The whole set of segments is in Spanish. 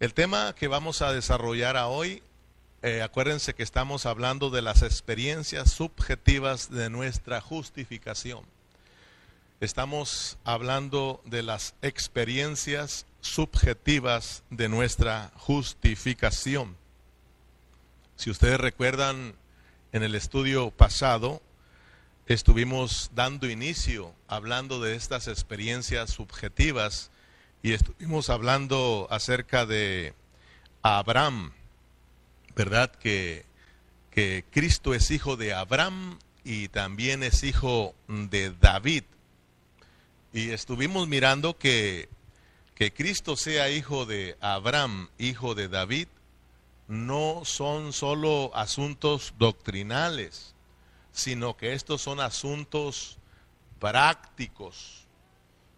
El tema que vamos a desarrollar hoy, eh, acuérdense que estamos hablando de las experiencias subjetivas de nuestra justificación. Estamos hablando de las experiencias subjetivas de nuestra justificación. Si ustedes recuerdan, en el estudio pasado estuvimos dando inicio hablando de estas experiencias subjetivas y estuvimos hablando acerca de Abraham, ¿verdad? Que, que Cristo es hijo de Abraham y también es hijo de David. Y estuvimos mirando que, que Cristo sea hijo de Abraham, hijo de David, no son solo asuntos doctrinales, sino que estos son asuntos prácticos,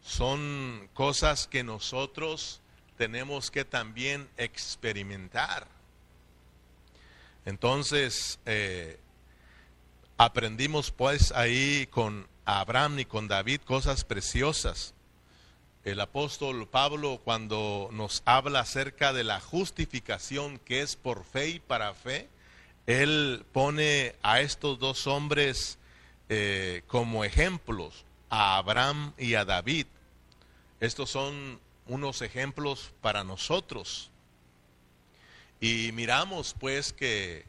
son cosas que nosotros tenemos que también experimentar. Entonces, eh, aprendimos pues ahí con Abraham y con David cosas preciosas. El apóstol Pablo cuando nos habla acerca de la justificación que es por fe y para fe, él pone a estos dos hombres eh, como ejemplos, a Abraham y a David. Estos son unos ejemplos para nosotros. Y miramos pues que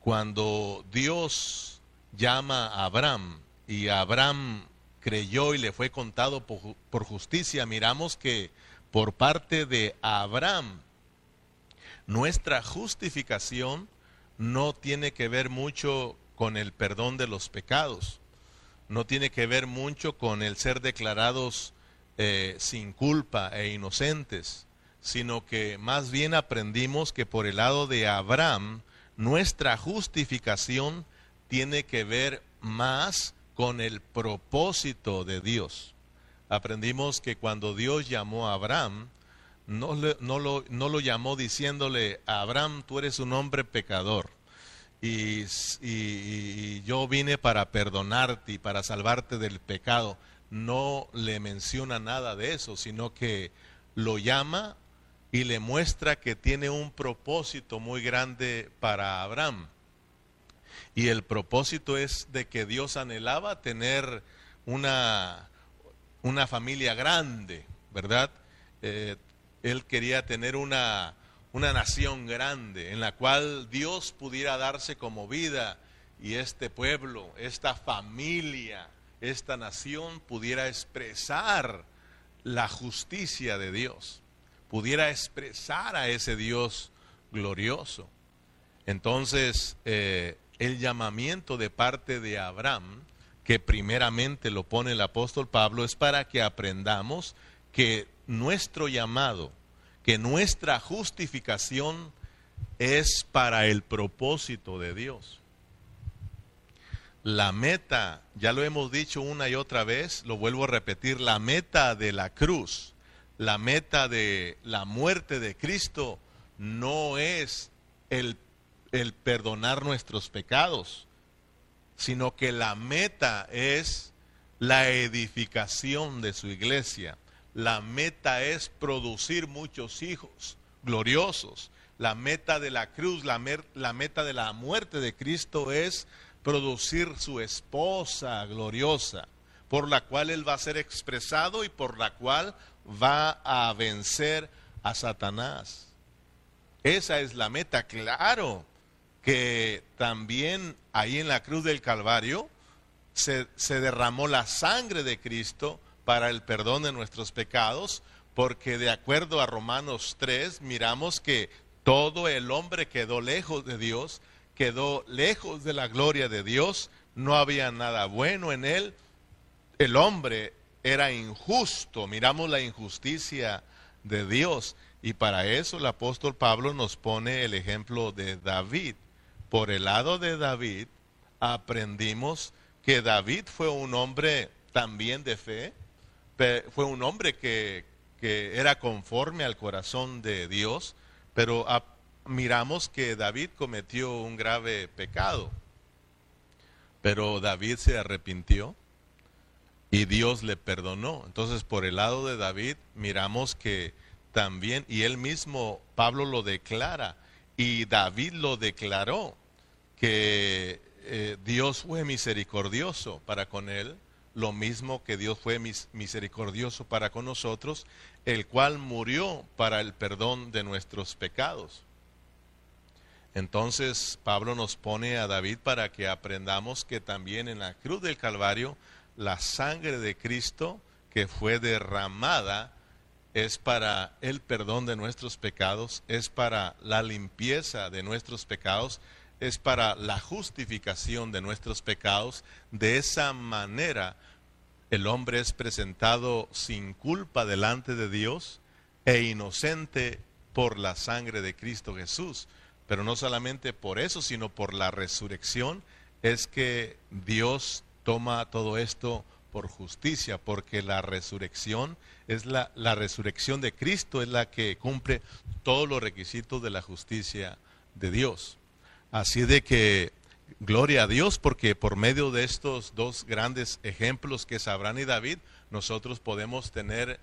cuando Dios llama a Abraham y Abraham creyó y le fue contado por, justicia, miramos que por parte de Abraham, nuestra justificación no tiene que ver mucho con el perdón de los pecados, no tiene que ver mucho con el ser declarados eh, sin culpa e inocentes, sino que más bien aprendimos que por el lado de Abraham, nuestra justificación tiene que ver más con el propósito de Dios. Aprendimos que cuando Dios llamó a Abraham, no, lo, llamó diciéndole, Abraham, tú eres un hombre pecador. Y, yo vine para perdonarte y para salvarte del pecado. No le menciona nada de eso, sino que lo llama y le muestra que tiene un propósito muy grande para Abraham. Y el propósito es de que Dios anhelaba tener una, una familia grande, ¿verdad? Eh, él quería tener una, una nación grande en la cual Dios pudiera darse como vida y este pueblo, esta familia, esta nación pudiera expresar la justicia de Dios, pudiera expresar a ese Dios glorioso. Entonces, eh, el llamamiento de parte de Abraham, que primeramente lo pone el apóstol Pablo, es para que aprendamos que nuestro llamado, que nuestra justificación es para el propósito de Dios. La meta, ya lo hemos dicho una y otra vez, lo vuelvo a repetir, la meta de la cruz, la meta de la muerte de Cristo no es el, perdonar nuestros pecados, sino que la meta es la edificación de su iglesia la meta es producir muchos hijos gloriosos. La meta de la cruz, la, meta de la muerte de Cristo es producir su esposa gloriosa, por la cual Él va a ser expresado y por la cual va a vencer a Satanás. Esa es la meta, claro, que también ahí en la cruz del Calvario se, se derramó la sangre de Cristo para el perdón de nuestros pecados, porque de acuerdo a Romanos 3 miramos que todo el hombre quedó lejos de Dios, quedó lejos de la gloria de Dios, no había nada bueno en él, el hombre era injusto, miramos la injusticia de Dios y para eso el apóstol Pablo nos pone el ejemplo de David. Por el lado de David aprendimos que David fue un hombre también de fe, fue un hombre que, era conforme al corazón de Dios, pero miramos que David cometió un grave pecado. Pero David se arrepintió y Dios le perdonó. Entonces, por el lado de David, miramos que también, y él mismo, Pablo lo declara, y David lo declaró, que eh, Dios fue misericordioso para con él, lo mismo que Dios fue misericordioso para con nosotros, el cual murió para el perdón de nuestros pecados. Entonces Pablo nos pone a David para que aprendamos que también en la cruz del Calvario la sangre de Cristo que fue derramada es para el perdón de nuestros pecados, es para la limpieza de nuestros pecados, es para la justificación de nuestros pecados. De esa manera el hombre es presentado sin culpa delante de Dios e inocente por la sangre de Cristo Jesús. Pero no solamente por eso, sino por la resurrección, es que Dios toma todo esto por justicia, porque la resurrección es la, la resurrección de Cristo, es la que cumple todos los requisitos de la justicia de Dios. Así de que gloria a Dios, porque por medio de estos dos grandes ejemplos que es Abraham y David, nosotros podemos tener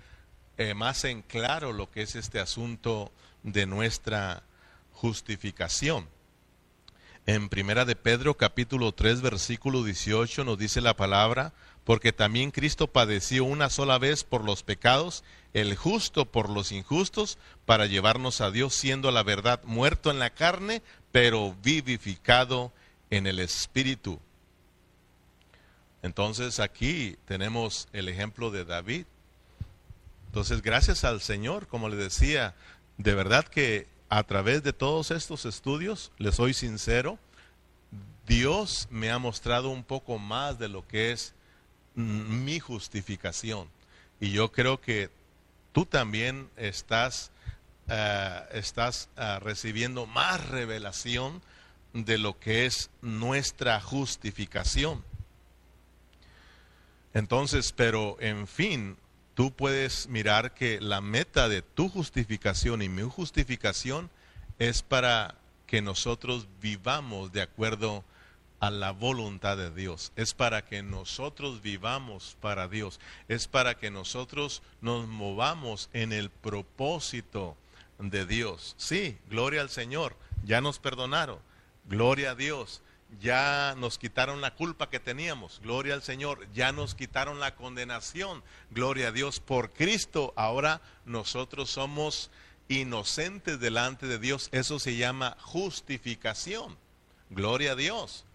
eh, más en claro lo que es este asunto de nuestra justificación. En Primera de Pedro capítulo 3 versículo 18 nos dice la palabra, porque también Cristo padeció una sola vez por los pecados, el justo por los injustos, para llevarnos a Dios, siendo la verdad muerto en la carne, pero vivificado en el espíritu. Entonces aquí tenemos el ejemplo de David. Entonces, gracias al Señor, como le decía, de verdad que a través de todos estos estudios, le soy sincero, Dios me ha mostrado un poco más de lo que es mi justificación. Y yo creo que tú también estás, eh, estás eh, recibiendo más revelación de lo que es nuestra justificación. Entonces, pero en fin, tú puedes mirar que la meta de tu justificación y mi justificación es para que nosotros vivamos de acuerdo a la voluntad de Dios, es para que nosotros vivamos para Dios, es para que nosotros nos movamos en el propósito de Dios. Sí, gloria al Señor, ya nos perdonaron, gloria a Dios, ya nos quitaron la culpa que teníamos, gloria al Señor, ya nos quitaron la condenación, gloria a Dios, por Cristo ahora nosotros somos inocentes delante de Dios, eso se llama justificación, gloria a Dios.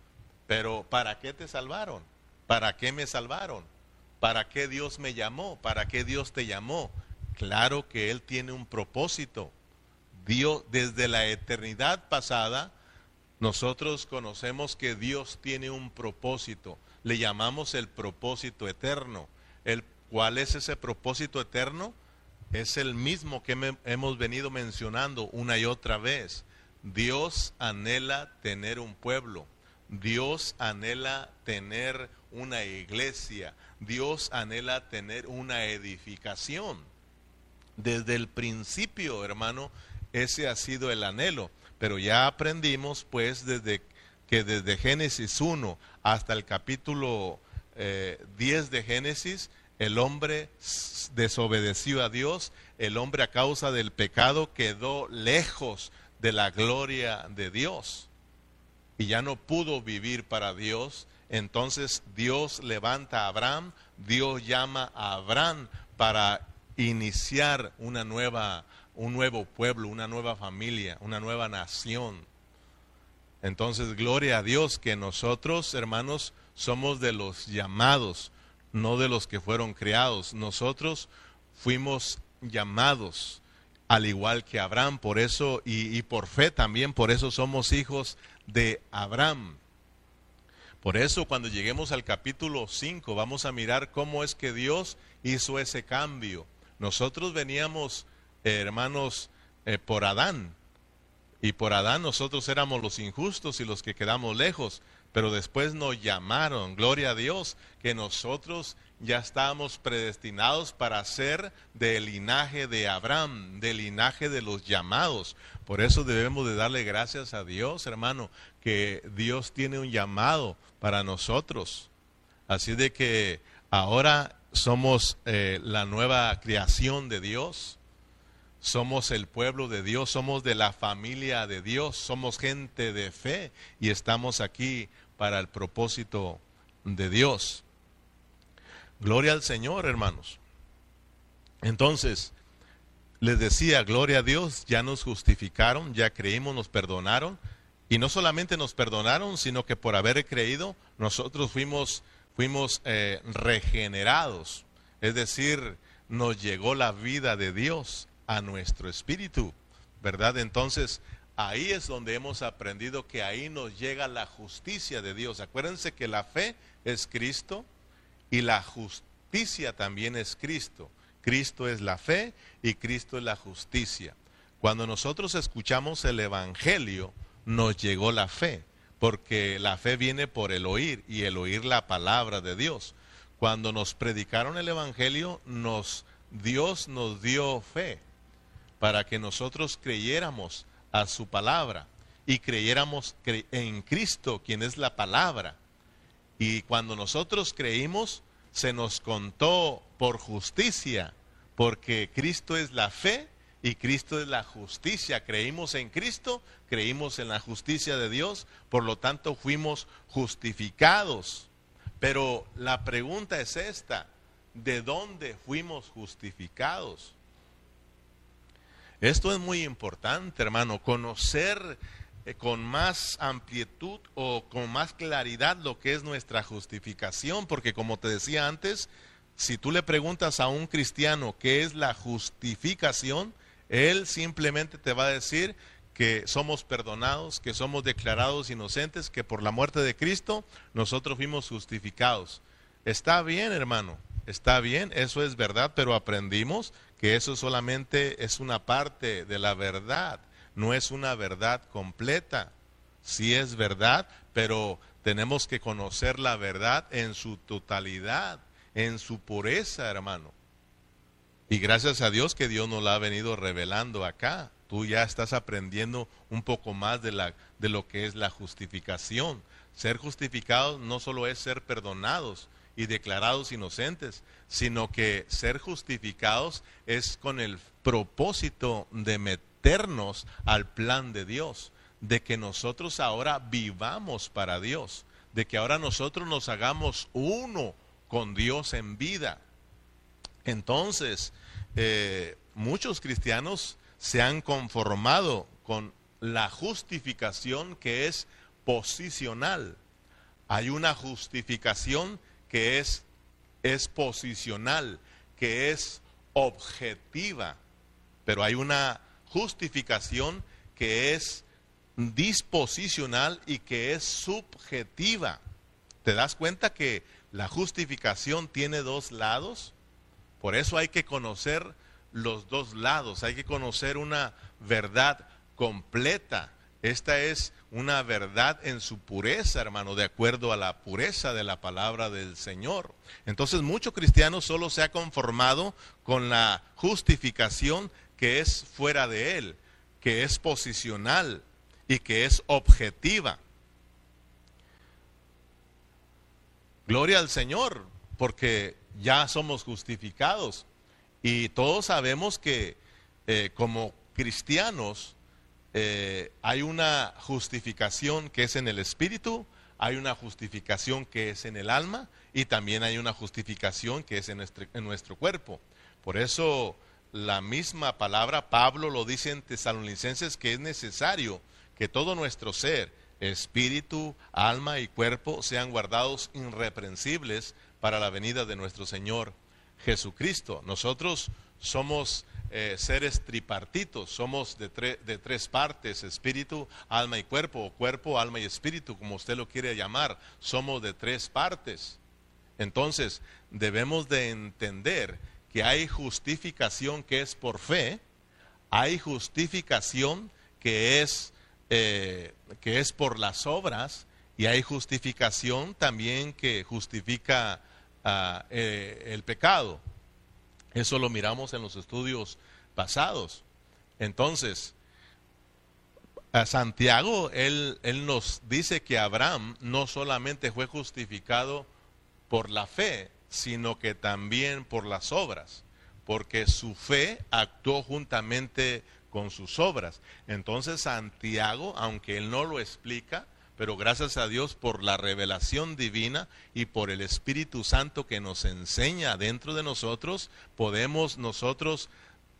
Pero ¿para qué te salvaron? ¿Para qué me salvaron? ¿Para qué Dios me llamó? ¿Para qué Dios te llamó? Claro que Él tiene un propósito. Dios, desde la eternidad pasada, nosotros conocemos que Dios tiene un propósito. Le llamamos el propósito eterno. El, ¿Cuál es ese propósito eterno? Es el mismo que hemos venido mencionando una y otra vez. Dios anhela tener un pueblo. Dios anhela tener una iglesia, Dios anhela tener una edificación. Desde el principio, hermano, ese ha sido el anhelo, pero ya aprendimos pues desde que desde Génesis 1 hasta el capítulo 10 eh, de Génesis, el hombre desobedeció a Dios, el hombre a causa del pecado quedó lejos de la gloria de Dios. Y ya no pudo vivir para Dios, entonces Dios levanta a Abraham, Dios llama a Abraham para iniciar una nueva, un nuevo pueblo, una nueva familia, una nueva nación. Entonces, gloria a Dios que nosotros, hermanos, somos de los llamados, no de los que fueron creados. Nosotros fuimos llamados al igual que Abraham, por eso y, por fe también, por eso somos hijos de Abraham. Por eso cuando lleguemos al capítulo 5 vamos a mirar cómo es que Dios hizo ese cambio. Nosotros veníamos, hermanos, eh, por Adán. Y por Adán nosotros éramos los injustos y los que quedamos lejos. Pero después nos llamaron, gloria a Dios, que nosotros ya estábamos predestinados para ser del linaje de Abraham, del linaje de los llamados. Por eso debemos de darle gracias a Dios, hermano, que Dios tiene un llamado para nosotros. Así de que ahora somos eh, la nueva creación de Dios. Somos el pueblo de Dios, somos de la familia de Dios, somos gente de fe y estamos aquí para el propósito de Dios. Gloria al Señor, hermanos. Entonces, les decía, gloria a Dios, ya nos justificaron, ya creímos, nos perdonaron. Y no solamente nos perdonaron, sino que por haber creído, nosotros fuimos, fuimos eh, regenerados. Es decir, nos llegó la vida de Dios a nuestro espíritu, ¿verdad? Entonces, ahí es donde hemos aprendido que ahí nos llega la justicia de Dios. Acuérdense que la fe es Cristo y la justicia también es Cristo. Cristo es la fe y Cristo es la justicia. Cuando nosotros escuchamos el Evangelio, nos llegó la fe, porque la fe viene por el oír y el oír la palabra de Dios. Cuando nos predicaron el Evangelio, nos, Dios nos dio fe para que nosotros creyéramos a su palabra y creyéramos en Cristo, quien es la palabra. Y cuando nosotros creímos, se nos contó por justicia, porque Cristo es la fe y Cristo es la justicia. Creímos en Cristo, creímos en la justicia de Dios, por lo tanto fuimos justificados. Pero la pregunta es esta, ¿de dónde fuimos justificados? Esto es muy importante, hermano, conocer eh, con más amplitud o con más claridad lo que es nuestra justificación, porque como te decía antes, si tú le preguntas a un cristiano qué es la justificación, él simplemente te va a decir que somos perdonados, que somos declarados inocentes, que por la muerte de Cristo nosotros fuimos justificados. Está bien, hermano, está bien, eso es verdad, pero aprendimos que eso solamente es una parte de la verdad no es una verdad completa. Sí es verdad, pero tenemos que conocer la verdad en su totalidad, en su pureza, hermano. Y gracias a Dios que Dios nos la ha venido revelando acá. Tú ya estás aprendiendo un poco más de, la, de lo que es la justificación. Ser justificados no solo es ser perdonados y declarados inocentes, sino que ser justificados es con el propósito de meter al plan de Dios, de que nosotros ahora vivamos para Dios, de que ahora nosotros nos hagamos uno con Dios en vida. Entonces, eh, muchos cristianos se han conformado con la justificación que es posicional. Hay una justificación que es, es posicional, que es objetiva, pero hay una justificación que es disposicional y que es subjetiva. ¿Te das cuenta que la justificación tiene dos lados? Por eso hay que conocer los dos lados, hay que conocer una verdad completa. Esta es una verdad en su pureza, hermano, de acuerdo a la pureza de la palabra del Señor. Entonces, muchos cristianos solo se ha conformado con la justificación que es fuera de él, que es posicional y que es objetiva. Gloria al Señor, porque ya somos justificados y todos sabemos que eh, como cristianos eh, hay una justificación que es en el espíritu, hay una justificación que es en el alma y también hay una justificación que es en nuestro, en nuestro cuerpo. Por eso la misma palabra, Pablo lo dice en Tesalonicenses que es necesario que todo nuestro ser, espíritu, alma y cuerpo sean guardados irreprensibles para la venida de nuestro Señor Jesucristo. Nosotros somos eh, seres tripartitos, somos de, tres partes, espíritu, alma y cuerpo, o cuerpo, alma y espíritu, como usted lo quiere llamar, somos de tres partes. Entonces, debemos de entender que hay justificación que es por fe, hay justificación que es, eh, que es por las obras y hay justificación también que justifica ah, eh, el pecado. Eso lo miramos en los estudios pasados. Entonces, a Santiago, él, él nos dice que Abraham no solamente fue justificado por la fe, sino que también por las obras. porque su fe actuó juntamente con sus obras. Entonces Santiago, aunque él no lo explica, pero gracias a Dios por la revelación divina y por el Espíritu Santo que nos enseña dentro de nosotros, podemos nosotros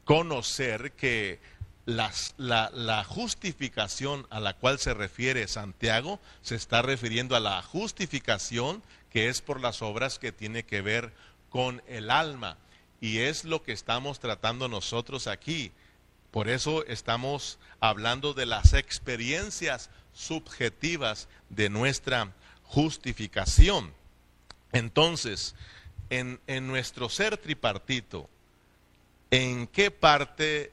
conocer que las, la, la, justificación a la cual se refiere Santiago se está refiriendo a la justificación que es por las obras que tiene que ver con el alma. Y es lo que estamos tratando nosotros aquí. Por eso estamos hablando de las experiencias subjetivas de nuestra justificación. Entonces, en, en nuestro ser tripartito, ¿en qué parte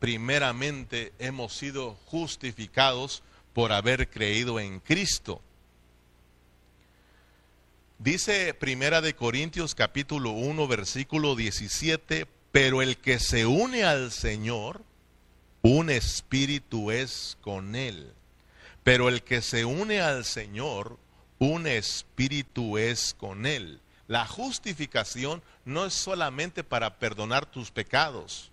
primeramente hemos sido justificados por haber creído en Cristo. Dice Primera de Corintios capítulo 1 versículo 17, pero el que se une al Señor, un espíritu es con él. Pero el que se une al Señor, un espíritu es con él. La justificación no es solamente para perdonar tus pecados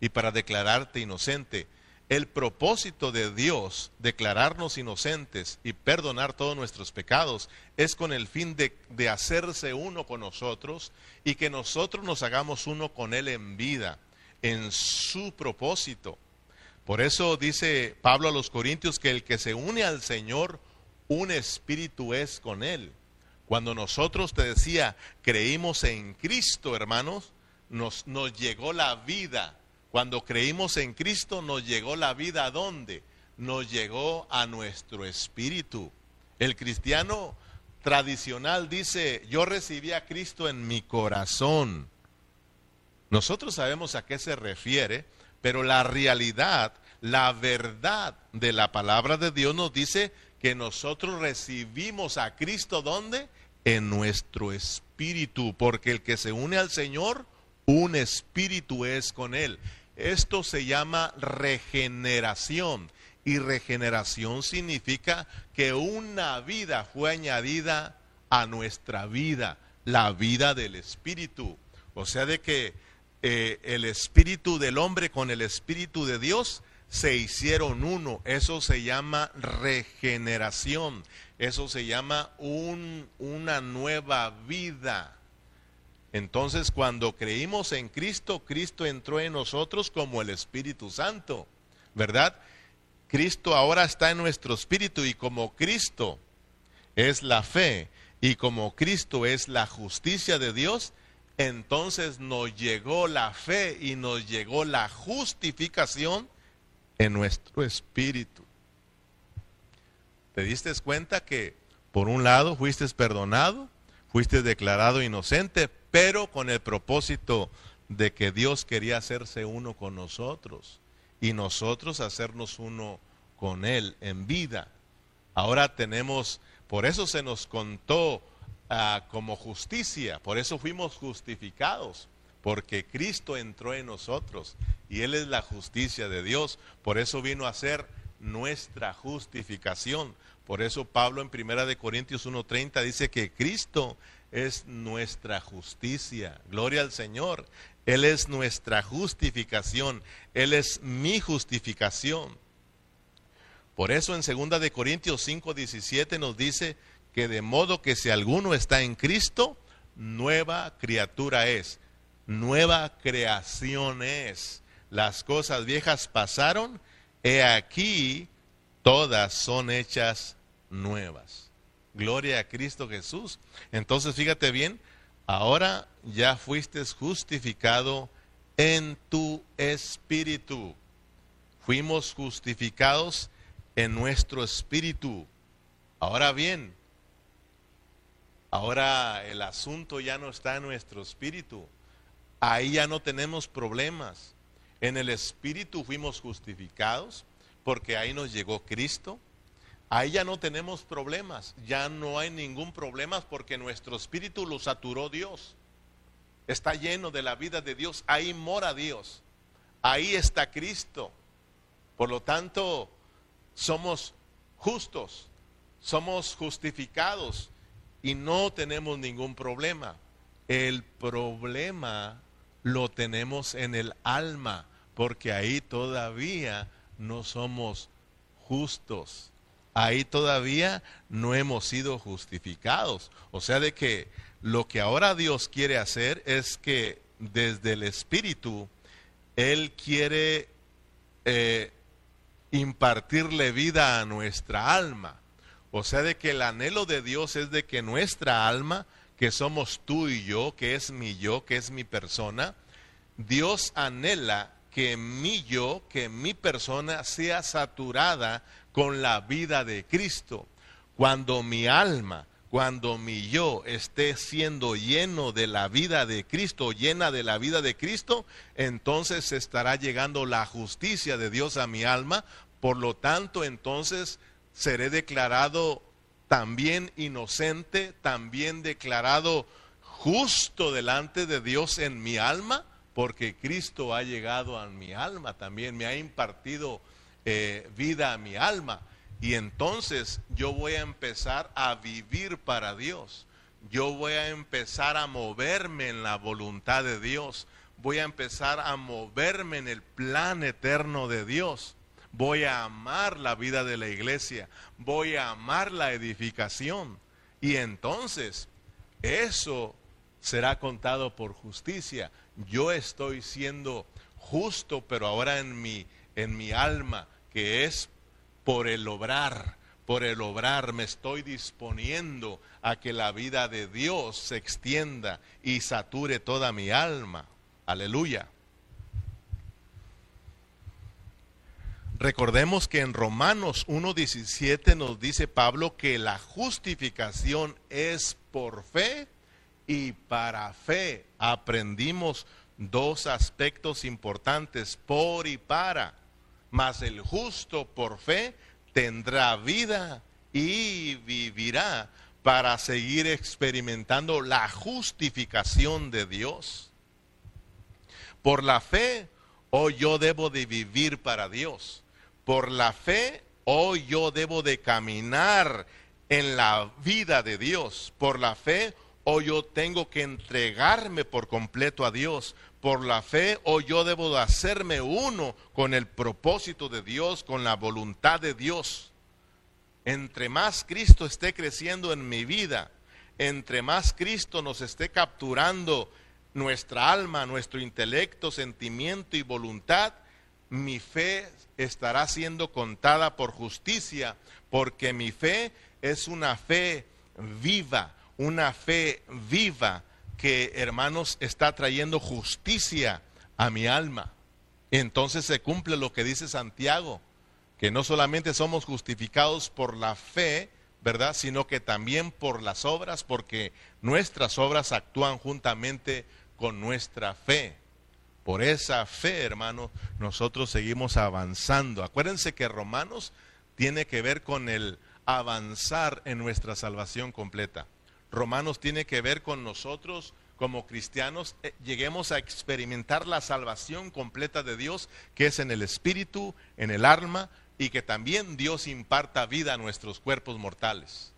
y para declararte inocente. El propósito de Dios, declararnos inocentes y perdonar todos nuestros pecados, es con el fin de, de, hacerse uno con nosotros y que nosotros nos hagamos uno con Él en vida, en su propósito. Por eso dice Pablo a los Corintios que el que se une al Señor, un espíritu es con Él. Cuando nosotros, te decía, creímos en Cristo, hermanos, nos, nos llegó la vida cuando creímos en Cristo nos llegó la vida a dónde? Nos llegó a nuestro espíritu. El cristiano tradicional dice, yo recibí a Cristo en mi corazón. Nosotros sabemos a qué se refiere, pero la realidad, la verdad de la palabra de Dios nos dice que nosotros recibimos a Cristo ¿dónde? En nuestro espíritu, porque el que se une al Señor, un espíritu es con él. Esto se llama regeneración. Y regeneración significa que una vida fue añadida a nuestra vida, la vida del Espíritu. O sea, de que eh, el Espíritu del hombre con el Espíritu de Dios se hicieron uno. Eso se llama regeneración. Eso se llama un, una nueva vida. Entonces cuando creímos en Cristo, Cristo entró en nosotros como el Espíritu Santo, ¿verdad? Cristo ahora está en nuestro espíritu y como Cristo es la fe y como Cristo es la justicia de Dios, entonces nos llegó la fe y nos llegó la justificación en nuestro espíritu. ¿Te diste cuenta que por un lado fuiste perdonado, fuiste declarado inocente, pero con el propósito de que Dios quería hacerse uno con nosotros y nosotros hacernos uno con Él en vida. Ahora tenemos, por eso se nos contó uh, como justicia, por eso fuimos justificados, porque Cristo entró en nosotros y Él es la justicia de Dios, por eso vino a ser nuestra justificación. Por eso Pablo en Primera de Corintios 1:30 dice que Cristo es nuestra justicia. Gloria al Señor. Él es nuestra justificación. Él es mi justificación. Por eso en 2 de Corintios 5:17 nos dice que de modo que si alguno está en Cristo, nueva criatura es, nueva creación es. Las cosas viejas pasaron, he aquí todas son hechas nuevas. Gloria a Cristo Jesús. Entonces, fíjate bien, ahora ya fuiste justificado en tu espíritu. Fuimos justificados en nuestro espíritu. Ahora bien, ahora el asunto ya no está en nuestro espíritu. Ahí ya no tenemos problemas. En el espíritu fuimos justificados porque ahí nos llegó Cristo Ahí ya no tenemos problemas, ya no hay ningún problema porque nuestro espíritu lo saturó Dios. Está lleno de la vida de Dios, ahí mora Dios, ahí está Cristo. Por lo tanto, somos justos, somos justificados y no tenemos ningún problema. El problema lo tenemos en el alma, porque ahí todavía no somos justos. Ahí todavía no hemos sido justificados. O sea, de que lo que ahora Dios quiere hacer es que desde el Espíritu, Él quiere eh, impartirle vida a nuestra alma. O sea, de que el anhelo de Dios es de que nuestra alma, que somos tú y yo, que es mi yo, que es mi persona, Dios anhela que mi yo, que mi persona sea saturada con la vida de Cristo. Cuando mi alma, cuando mi yo esté siendo lleno de la vida de Cristo, llena de la vida de Cristo, entonces estará llegando la justicia de Dios a mi alma. Por lo tanto, entonces seré declarado también inocente, también declarado justo delante de Dios en mi alma, porque Cristo ha llegado a mi alma también, me ha impartido eh, vida a mi alma. Y entonces yo voy a empezar a vivir para Dios. Yo voy a empezar a moverme en la voluntad de Dios. Voy a empezar a moverme en el plan eterno de Dios. Voy a amar la vida de la iglesia. Voy a amar la edificación. Y entonces eso será contado por justicia. Yo estoy siendo justo, pero ahora en mi, en mi alma, que es por el obrar, por el obrar me estoy disponiendo a que la vida de Dios se extienda y sature toda mi alma. Aleluya. Recordemos que en Romanos 1.17 nos dice Pablo que la justificación es por fe y para fe. Aprendimos dos aspectos importantes, por y para. Mas el justo por fe tendrá vida y vivirá para seguir experimentando la justificación de Dios. Por la fe, hoy yo debo de vivir para Dios. Por la fe, hoy yo debo de caminar en la vida de Dios. Por la fe, hoy yo tengo que entregarme por completo a Dios por la fe o yo debo de hacerme uno con el propósito de Dios, con la voluntad de Dios. Entre más Cristo esté creciendo en mi vida, entre más Cristo nos esté capturando nuestra alma, nuestro intelecto, sentimiento y voluntad, mi fe estará siendo contada por justicia, porque mi fe es una fe viva, una fe viva que, hermanos, está trayendo justicia a mi alma. Entonces se cumple lo que dice Santiago, que no solamente somos justificados por la fe, ¿verdad? Sino que también por las obras, porque nuestras obras actúan juntamente con nuestra fe. Por esa fe, hermano, nosotros seguimos avanzando. Acuérdense que Romanos tiene que ver con el avanzar en nuestra salvación completa. Romanos tiene que ver con nosotros como cristianos eh, lleguemos a experimentar la salvación completa de Dios, que es en el espíritu, en el alma, y que también Dios imparta vida a nuestros cuerpos mortales.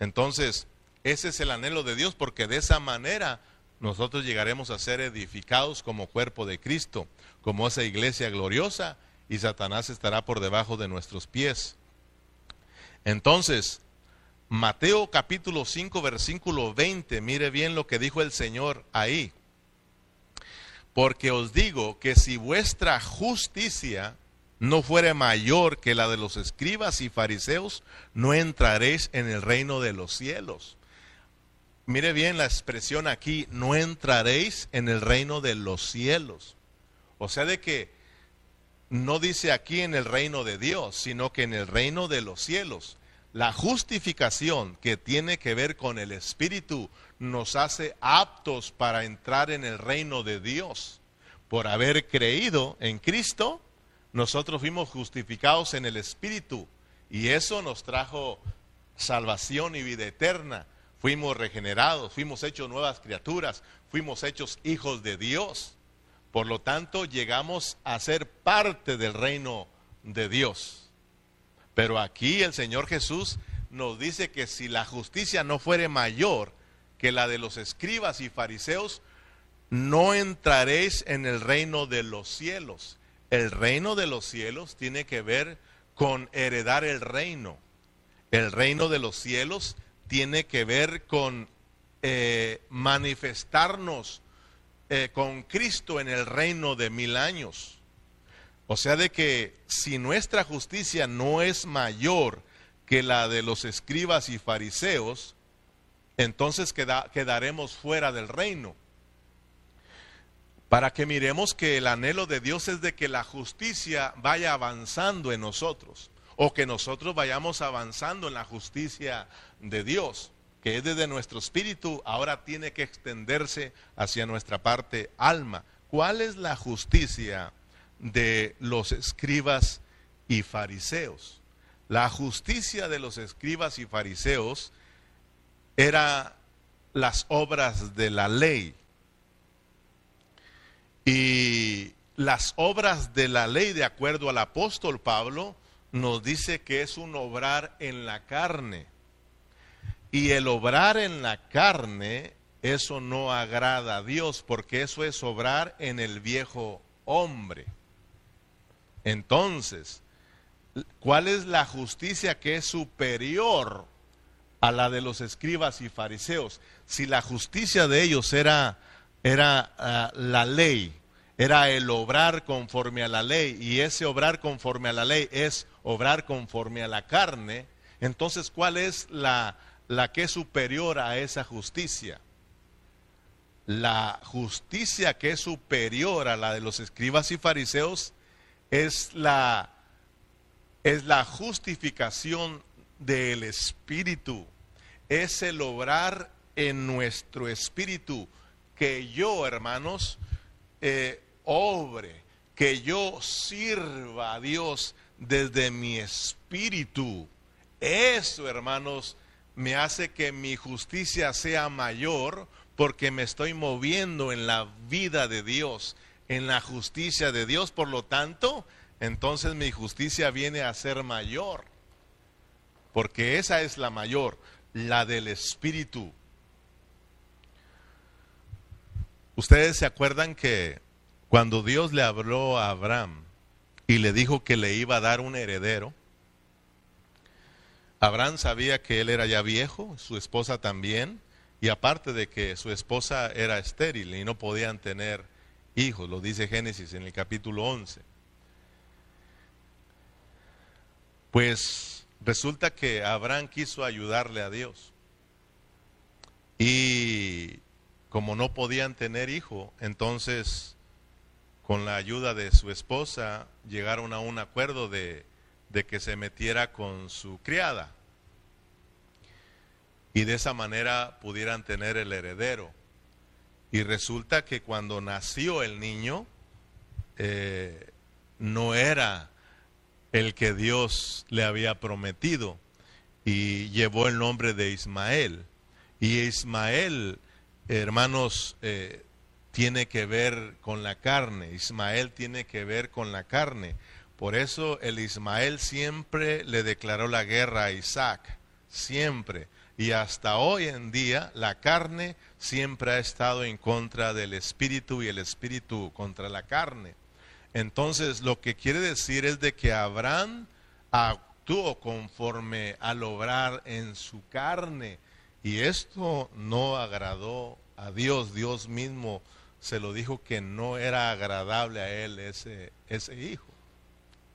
Entonces, ese es el anhelo de Dios, porque de esa manera nosotros llegaremos a ser edificados como cuerpo de Cristo, como esa iglesia gloriosa, y Satanás estará por debajo de nuestros pies. Entonces, Mateo capítulo 5, versículo 20, mire bien lo que dijo el Señor ahí. Porque os digo que si vuestra justicia no fuere mayor que la de los escribas y fariseos, no entraréis en el reino de los cielos. Mire bien la expresión aquí, no entraréis en el reino de los cielos. O sea, de que no dice aquí en el reino de Dios, sino que en el reino de los cielos. La justificación que tiene que ver con el Espíritu nos hace aptos para entrar en el reino de Dios. Por haber creído en Cristo, nosotros fuimos justificados en el Espíritu y eso nos trajo salvación y vida eterna. Fuimos regenerados, fuimos hechos nuevas criaturas, fuimos hechos hijos de Dios. Por lo tanto, llegamos a ser parte del reino de Dios. Pero aquí el Señor Jesús nos dice que si la justicia no fuere mayor que la de los escribas y fariseos, no entraréis en el reino de los cielos. El reino de los cielos tiene que ver con heredar el reino. El reino de los cielos tiene que ver con eh, manifestarnos eh, con Cristo en el reino de mil años. O sea, de que si nuestra justicia no es mayor que la de los escribas y fariseos, entonces quedaremos fuera del reino. Para que miremos que el anhelo de Dios es de que la justicia vaya avanzando en nosotros, o que nosotros vayamos avanzando en la justicia de Dios, que es desde nuestro espíritu, ahora tiene que extenderse hacia nuestra parte alma. ¿Cuál es la justicia de los escribas y fariseos? La justicia de los escribas y fariseos era las obras de la ley. Y las obras de la ley, de acuerdo al apóstol Pablo, nos dice que es un obrar en la carne. Y el obrar en la carne, eso no agrada a Dios, porque eso es obrar en el viejo hombre. Entonces, ¿Cuál es la justicia que es superior a la de los escribas y fariseos? Si la justicia de ellos era, era ah, la ley, era el obrar conforme a la ley, y ese obrar conforme a la ley es obrar conforme a la carne, entonces ¿cuál es la, la que es superior a esa justicia? La justicia que es superior a la de los escribas y fariseos es la es la justificación del Espíritu, es el obrar en nuestro espíritu, que yo, hermanos, eh, obre, que yo sirva a Dios desde mi espíritu. Eso, hermanos, me hace que mi justicia sea mayor porque me estoy moviendo en la vida de Dios, en la justicia de Dios. Por lo tanto, entonces mi justicia viene a ser mayor, porque esa es la mayor, la del Espíritu. Ustedes se acuerdan que cuando Dios le habló a Abraham y le dijo que le iba a dar un heredero, Abraham sabía que él era ya viejo, su esposa también, y aparte de que su esposa era estéril y no podían tener hijos, lo dice Génesis en el capítulo 11. Pues resulta que Abraham quiso ayudarle a Dios. Y como no podían tener hijo, entonces con la ayuda de su esposa llegaron a un acuerdo de, que se metiera con su criada. Y de esa manera pudieran tener el heredero. Y resulta que cuando nació el niño, eh, no era el que Dios le había prometido y llevó el nombre de Ismael. Y Ismael, hermanos, eh, tiene que ver con la carne. Ismael tiene que ver con la carne. Por eso el Ismael siempre le declaró la guerra a Isaac, siempre. Y hasta hoy en día la carne siempre ha estado en contra del espíritu y el espíritu contra la carne. Entonces, lo que quiere decir es de que Abraham actuó conforme al obrar en su carne. Y esto no agradó a Dios. Dios mismo se lo dijo que no era agradable a él ese, ese hijo.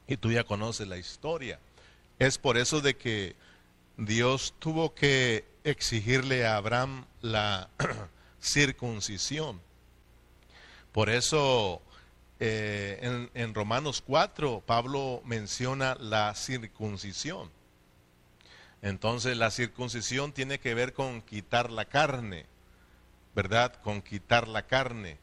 Y tú ya conoces la historia. Es por eso de que Dios tuvo que exigirle a Abraham la circuncisión. Por eso eh, en, Romanos 4, Pablo menciona la circuncisión. Entonces la circuncisión tiene que ver con quitar la carne, ¿verdad? Con quitar la carne.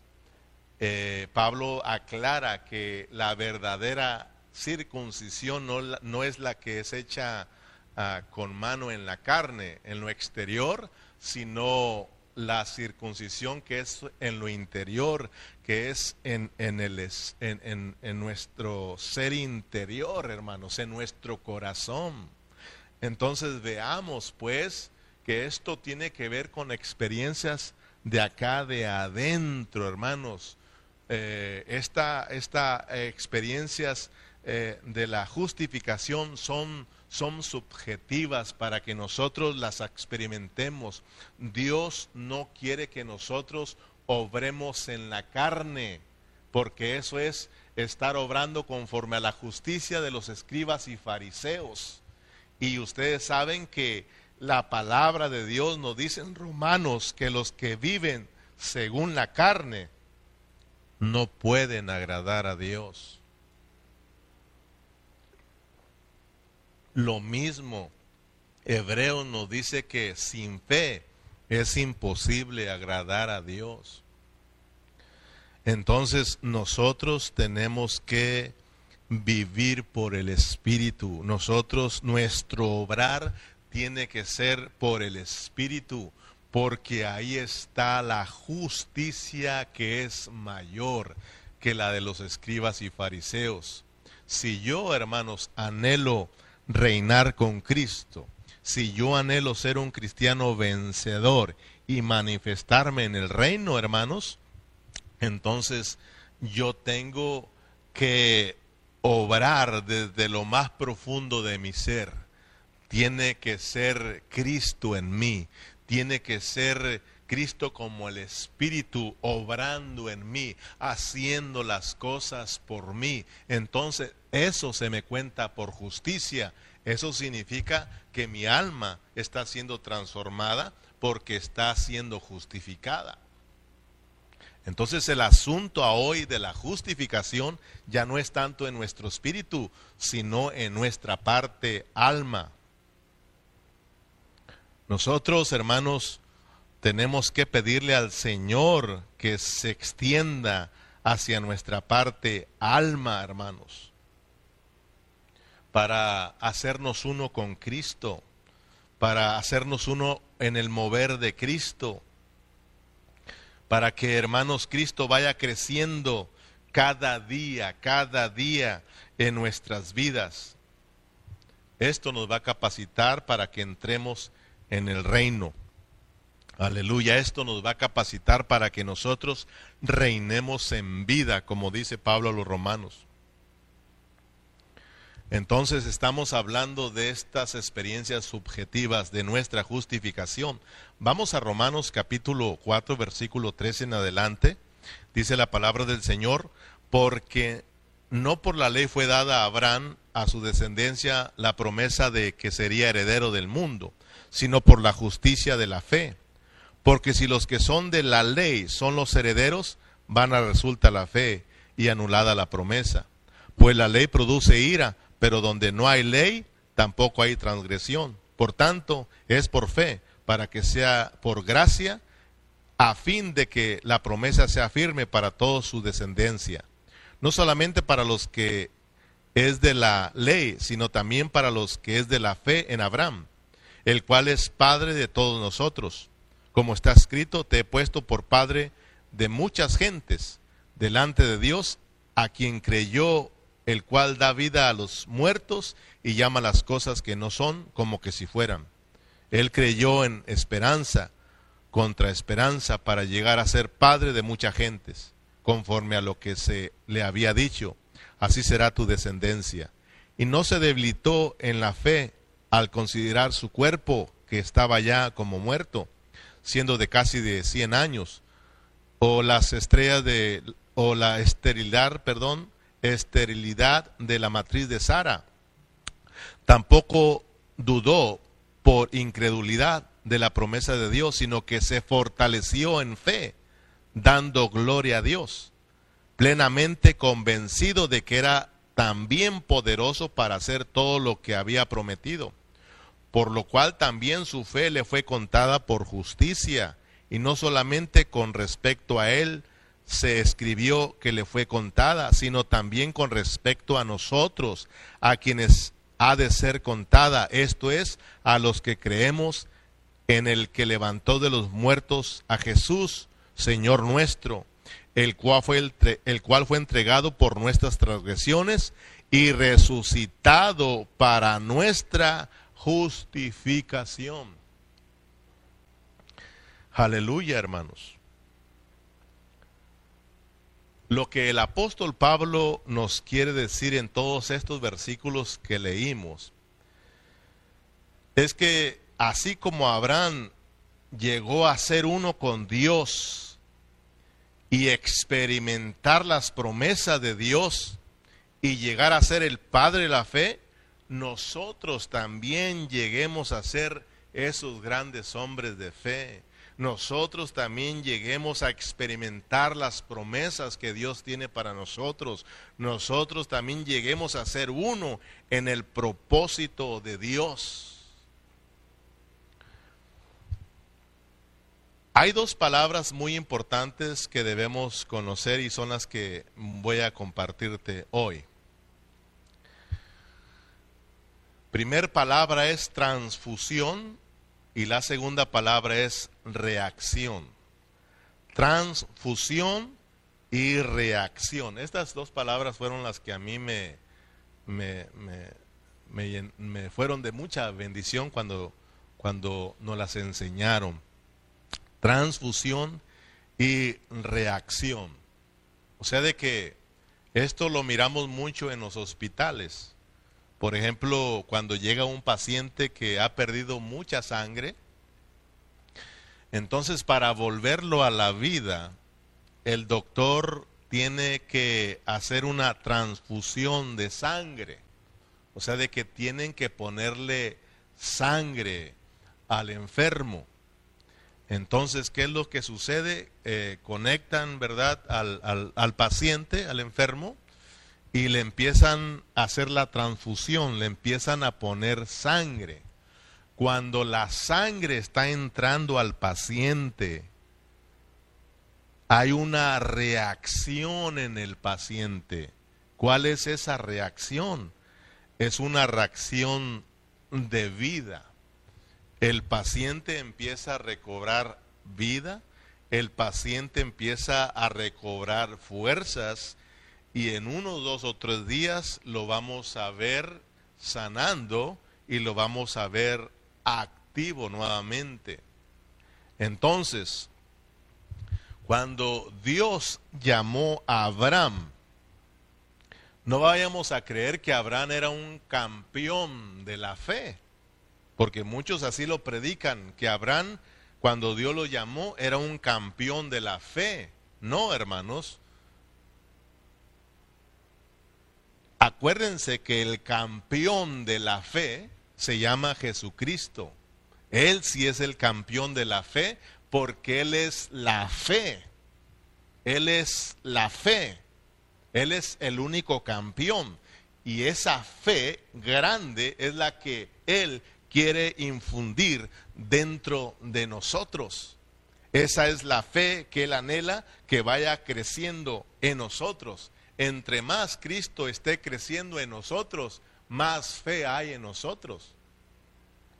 Eh, Pablo aclara que la verdadera circuncisión no, no es la que es hecha ah, con mano en la carne, en lo exterior, sino la circuncisión que es en lo interior, que es en, en, el, en, en, nuestro ser interior, hermanos, en nuestro corazón. Entonces veamos pues que esto tiene que ver con experiencias de acá de adentro, hermanos. Eh, esta, experiencias eh, de la justificación son, son subjetivas para que nosotros las experimentemos. Dios no quiere que nosotros obremos en la carne, porque eso es estar obrando conforme a la justicia de los escribas y fariseos. Y ustedes saben que la palabra de Dios nos dice en Romanos que los que viven según la carne no pueden agradar a Dios. Lo mismo, Hebreo nos dice que sin fe es imposible agradar a Dios. Entonces nosotros tenemos que vivir por el Espíritu. Nosotros, nuestro obrar tiene que ser por el Espíritu, porque ahí está la justicia que es mayor que la de los escribas y fariseos. Si yo, hermanos, anhelo reinar con Cristo, si yo anhelo ser un cristiano vencedor y manifestarme en el reino, hermanos, entonces yo tengo que obrar desde lo más profundo de mi ser. Tiene que ser Cristo en mí, tiene que ser Cristo como el Espíritu obrando en mí, haciendo las cosas por mí. Entonces eso se me cuenta por justicia. Eso significa que mi alma está siendo transformada porque está siendo justificada. Entonces el asunto hoy de la justificación ya no es tanto en nuestro espíritu, sino en nuestra parte alma. Nosotros, hermanos, tenemos que pedirle al Señor que se extienda hacia nuestra parte alma, hermanos, para hacernos uno con Cristo, para hacernos uno en el mover de Cristo para que, hermanos, Cristo vaya creciendo cada día, cada día en nuestras vidas. Esto nos va a capacitar para que entremos en el reino. Aleluya, esto nos va a capacitar para que nosotros reinemos en vida, como dice Pablo a los romanos. Entonces estamos hablando de estas experiencias subjetivas de nuestra justificación. Vamos a Romanos capítulo 4, versículo 13 en adelante. Dice la palabra del Señor, porque no por la ley fue dada a Abraham, a su descendencia, la promesa de que sería heredero del mundo, sino por la justicia de la fe. Porque si los que son de la ley son los herederos, van a resulta la fe y anulada la promesa. Pues la ley produce ira pero donde no hay ley, tampoco hay transgresión. Por tanto, es por fe, para que sea por gracia, a fin de que la promesa sea firme para toda su descendencia. No solamente para los que es de la ley, sino también para los que es de la fe en Abraham, el cual es Padre de todos nosotros. Como está escrito, te he puesto por Padre de muchas gentes delante de Dios, a quien creyó el cual da vida a los muertos y llama las cosas que no son como que si fueran. Él creyó en esperanza contra esperanza para llegar a ser padre de muchas gentes, conforme a lo que se le había dicho, así será tu descendencia. Y no se debilitó en la fe al considerar su cuerpo que estaba ya como muerto, siendo de casi de cien años, o las estrellas de, o la esterilidad, perdón, esterilidad de la matriz de Sara. Tampoco dudó por incredulidad de la promesa de Dios, sino que se fortaleció en fe, dando gloria a Dios, plenamente convencido de que era también poderoso para hacer todo lo que había prometido, por lo cual también su fe le fue contada por justicia, y no solamente con respecto a él, se escribió que le fue contada, sino también con respecto a nosotros, a quienes ha de ser contada, esto es, a los que creemos en el que levantó de los muertos a Jesús, Señor nuestro, el cual fue, el, cual fue entregado por nuestras transgresiones y resucitado para nuestra justificación. Aleluya, hermanos. Lo que el apóstol Pablo nos quiere decir en todos estos versículos que leímos es que así como Abraham llegó a ser uno con Dios y experimentar las promesas de Dios y llegar a ser el padre de la fe, nosotros también lleguemos a ser esos grandes hombres de fe. Nosotros también lleguemos a experimentar las promesas que Dios tiene para nosotros. Nosotros también lleguemos a ser uno en el propósito de Dios. Hay dos palabras muy importantes que debemos conocer y son las que voy a compartirte hoy. Primer palabra es transfusión y la segunda palabra es reacción. Transfusión y reacción. Estas dos palabras fueron las que a mí me, me, me, fueron de mucha bendición cuando, cuando nos las enseñaron transfusión y reacción. O sea, de que esto lo miramos mucho en los hospitales. Por ejemplo, cuando llega un paciente que ha perdido mucha sangre, entonces para volverlo a la vida, el doctor tiene que hacer una transfusión de sangre. O sea, de que tienen que ponerle sangre al enfermo. Entonces, ¿qué es lo que sucede? Eh, conectan, ¿verdad?, al, al, paciente, al enfermo, y le empiezan a hacer la transfusión, le empiezan a poner sangre. Cuando la sangre está entrando al paciente, hay una reacción en el paciente. ¿Cuál es esa reacción? Es una reacción de vida el paciente empieza a recobrar vida, el paciente empieza a recobrar fuerzas y en unos dos o tres días lo vamos a ver sanando y lo vamos a ver activo nuevamente. Entonces, cuando Dios llamó a Abraham, no vayamos a creer que Abraham era un campeón de la fe porque muchos así lo predican, que Abraham, cuando Dios lo llamó, era un campeón de la fe. No, hermanos. Acuérdense que el campeón de la fe se llama Jesucristo. Él sí es el campeón de la fe porque Él es la fe. Él es la fe. Él es el único campeón. Y esa fe grande es la que Él quiere infundir dentro de nosotros. Esa es la fe que Él anhela que vaya creciendo en nosotros. Entre más Cristo esté creciendo en nosotros, más fe hay en nosotros.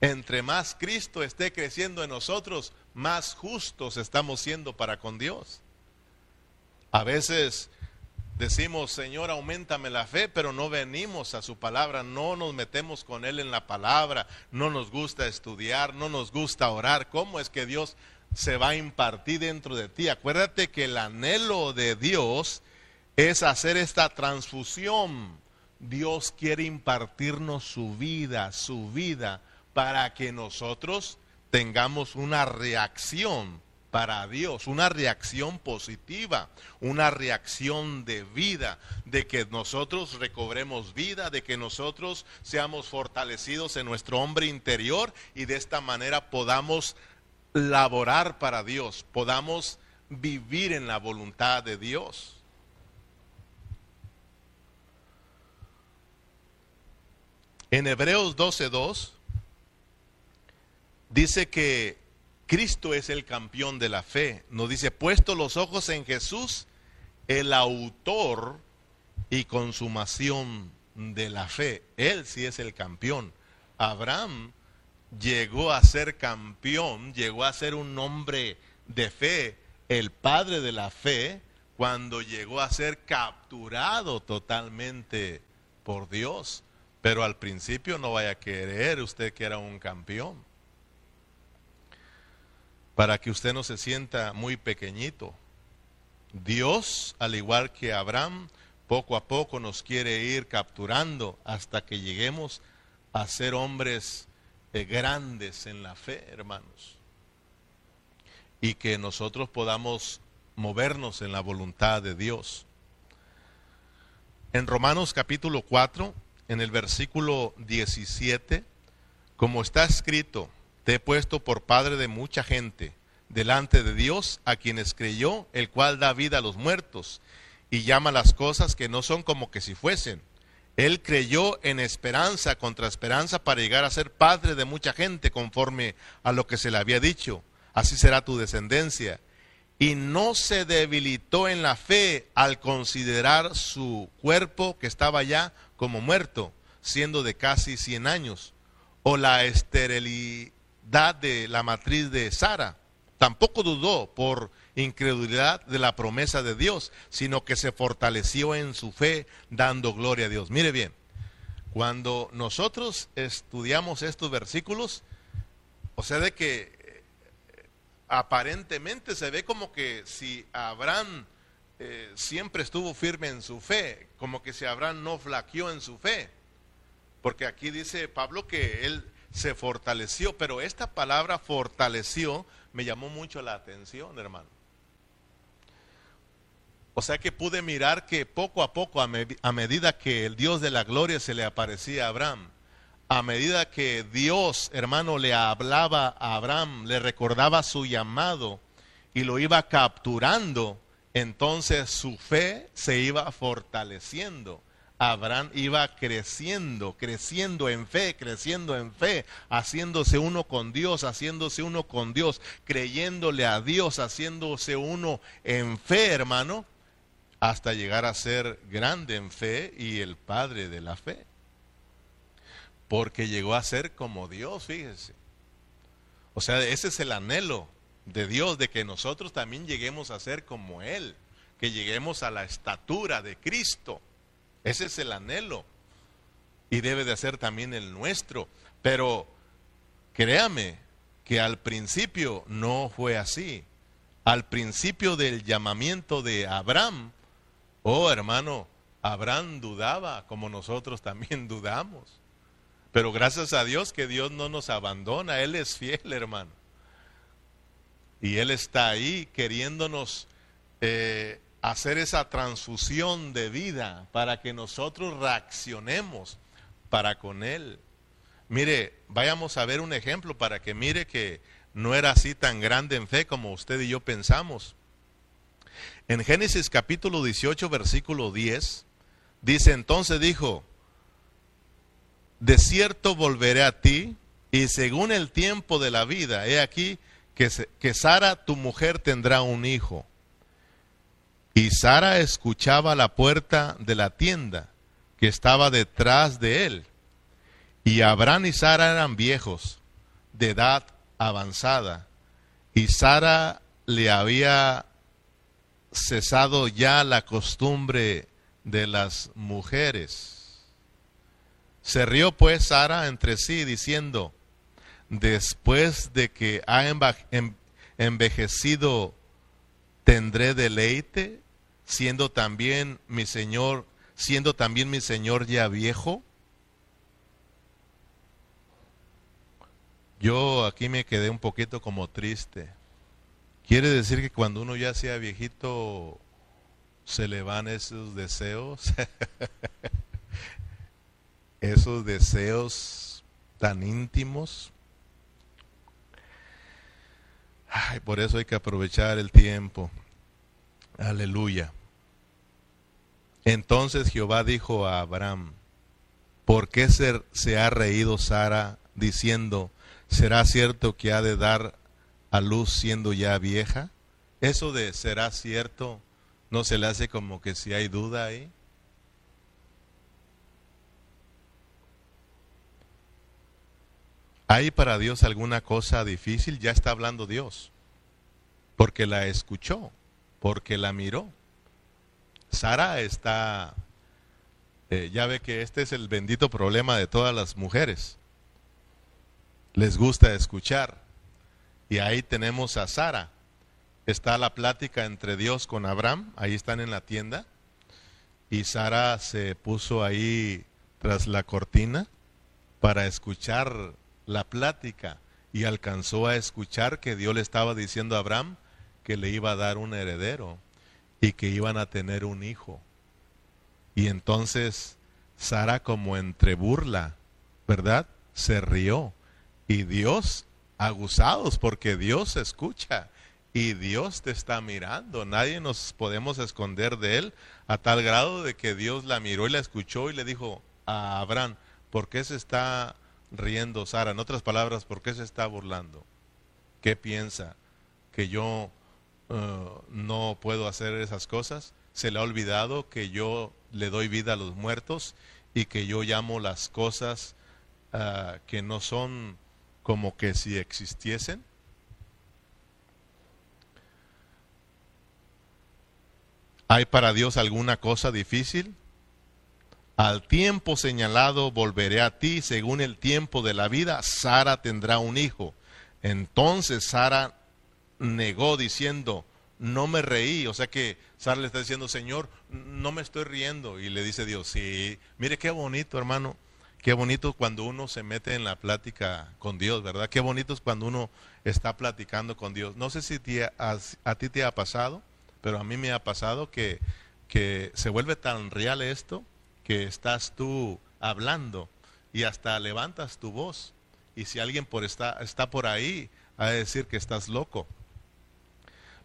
Entre más Cristo esté creciendo en nosotros, más justos estamos siendo para con Dios. A veces Decimos, Señor, aumentame la fe, pero no venimos a su palabra, no nos metemos con Él en la palabra, no nos gusta estudiar, no nos gusta orar. ¿Cómo es que Dios se va a impartir dentro de ti? Acuérdate que el anhelo de Dios es hacer esta transfusión. Dios quiere impartirnos su vida, su vida, para que nosotros tengamos una reacción para Dios, una reacción positiva, una reacción de vida, de que nosotros recobremos vida, de que nosotros seamos fortalecidos en nuestro hombre interior y de esta manera podamos laborar para Dios, podamos vivir en la voluntad de Dios. En Hebreos 12.2 dice que Cristo es el campeón de la fe. Nos dice, puesto los ojos en Jesús, el autor y consumación de la fe. Él sí es el campeón. Abraham llegó a ser campeón, llegó a ser un hombre de fe, el padre de la fe, cuando llegó a ser capturado totalmente por Dios. Pero al principio no vaya a querer usted que era un campeón para que usted no se sienta muy pequeñito. Dios, al igual que Abraham, poco a poco nos quiere ir capturando hasta que lleguemos a ser hombres eh, grandes en la fe, hermanos. Y que nosotros podamos movernos en la voluntad de Dios. En Romanos capítulo 4, en el versículo 17, como está escrito, te he puesto por padre de mucha gente delante de Dios, a quienes creyó, el cual da vida a los muertos y llama las cosas que no son como que si fuesen. Él creyó en esperanza contra esperanza para llegar a ser padre de mucha gente conforme a lo que se le había dicho. Así será tu descendencia. Y no se debilitó en la fe al considerar su cuerpo que estaba ya como muerto, siendo de casi 100 años, o la esterilidad de la matriz de Sara Tampoco dudó por incredulidad de la promesa de Dios, sino que se fortaleció en su fe dando gloria a Dios. Mire bien, cuando nosotros estudiamos estos versículos, o sea, de que eh, aparentemente se ve como que si Abraham eh, siempre estuvo firme en su fe, como que si Abraham no flaqueó en su fe, porque aquí dice Pablo que él se fortaleció, pero esta palabra fortaleció me llamó mucho la atención, hermano. O sea que pude mirar que poco a poco, a, medida que el Dios de la gloria se le aparecía a Abraham, a medida que Dios, hermano, le hablaba a Abraham, le recordaba su llamado y lo iba capturando, entonces su fe se iba fortaleciendo. Abraham iba creciendo, creciendo en fe, creciendo en fe, haciéndose uno con Dios, haciéndose uno con Dios, creyéndole a Dios, haciéndose uno en fe, hermano, hasta llegar a ser grande en fe y el padre de la fe. Porque llegó a ser como Dios, fíjese. O sea, ese es el anhelo de Dios, de que nosotros también lleguemos a ser como Él, que lleguemos a la estatura de Cristo. Ese es el anhelo. Y debe de ser también el nuestro. Pero créame que al principio no fue así. Al principio del llamamiento de Abraham, oh hermano, Abraham dudaba como nosotros también dudamos. Pero gracias a Dios que Dios no nos abandona, Él es fiel, hermano. Y Él está ahí queriéndonos eh, hacer esa transfusión de vida para que nosotros reaccionemos para con Él. Mire, vayamos a ver un ejemplo para que mire que no era así tan grande en fe como usted y yo pensamos. En Génesis capítulo 18, versículo 10, dice, entonces dijo, de cierto volveré a ti, y según el tiempo de la vida, he aquí que, que Sara, tu mujer, tendrá un hijo. Y Sara escuchaba la puerta de la tienda que estaba detrás de él. Y Abraham y Sara eran viejos, de edad avanzada. Y Sara le había cesado ya la costumbre de las mujeres. Se rió pues Sara entre sí diciendo, después de que ha envejecido, ¿tendré deleite? Siendo también mi Señor, siendo también mi Señor ya viejo? Yo aquí me quedé un poquito como triste. Quiere decir que cuando uno ya sea viejito se le van esos deseos, esos deseos tan íntimos. Ay, por eso hay que aprovechar el tiempo. Aleluya. Entonces Jehová dijo a Abraham, ¿por qué se, se ha reído Sara diciendo, ¿será cierto que ha de dar a luz siendo ya vieja? Eso de será cierto, ¿no se le hace como que si hay duda ahí? ¿Hay para Dios alguna cosa difícil? Ya está hablando Dios, porque la escuchó, porque la miró. Sara está, eh, ya ve que este es el bendito problema de todas las mujeres. Les gusta escuchar. Y ahí tenemos a Sara. está la plática entre Dios con Abraham, ahí están en la tienda, y Sara se puso ahí tras la cortina para escuchar la plática y alcanzó a escuchar que Dios le estaba diciendo a Abraham que le iba a dar un heredero y que iban a tener un hijo. Y entonces Sara como entre burla, ¿verdad? Se rió. Y Dios, aguzados, porque Dios escucha y Dios te está mirando. Nadie nos podemos esconder de Él a tal grado de que Dios la miró y la escuchó y le dijo a Abraham, ¿por qué se está riendo Sara? En otras palabras, ¿por qué se está burlando? ¿Qué piensa? ¿Que yo eh, no puedo hacer esas cosas? ¿Se le ha olvidado que yo le doy vida a los muertos y que yo llamo las cosas eh, que no son como que si existiesen? ¿Hay para Dios alguna cosa difícil? Al tiempo señalado volveré a ti, según el tiempo de la vida, Sara tendrá un hijo. Entonces Sara negó diciendo, no me reí. O sea que Sara le está diciendo, Señor, no me estoy riendo. Y le dice Dios, sí, mire qué bonito, hermano. Qué bonito cuando uno se mete en la plática con Dios, ¿verdad? Qué bonito es cuando uno está platicando con Dios. No sé si a ti te ha pasado pero a mí me ha pasado que, que se vuelve tan real esto que estás tú hablando y hasta levantas tu voz. Y si alguien por está, está por ahí, a decir que estás loco.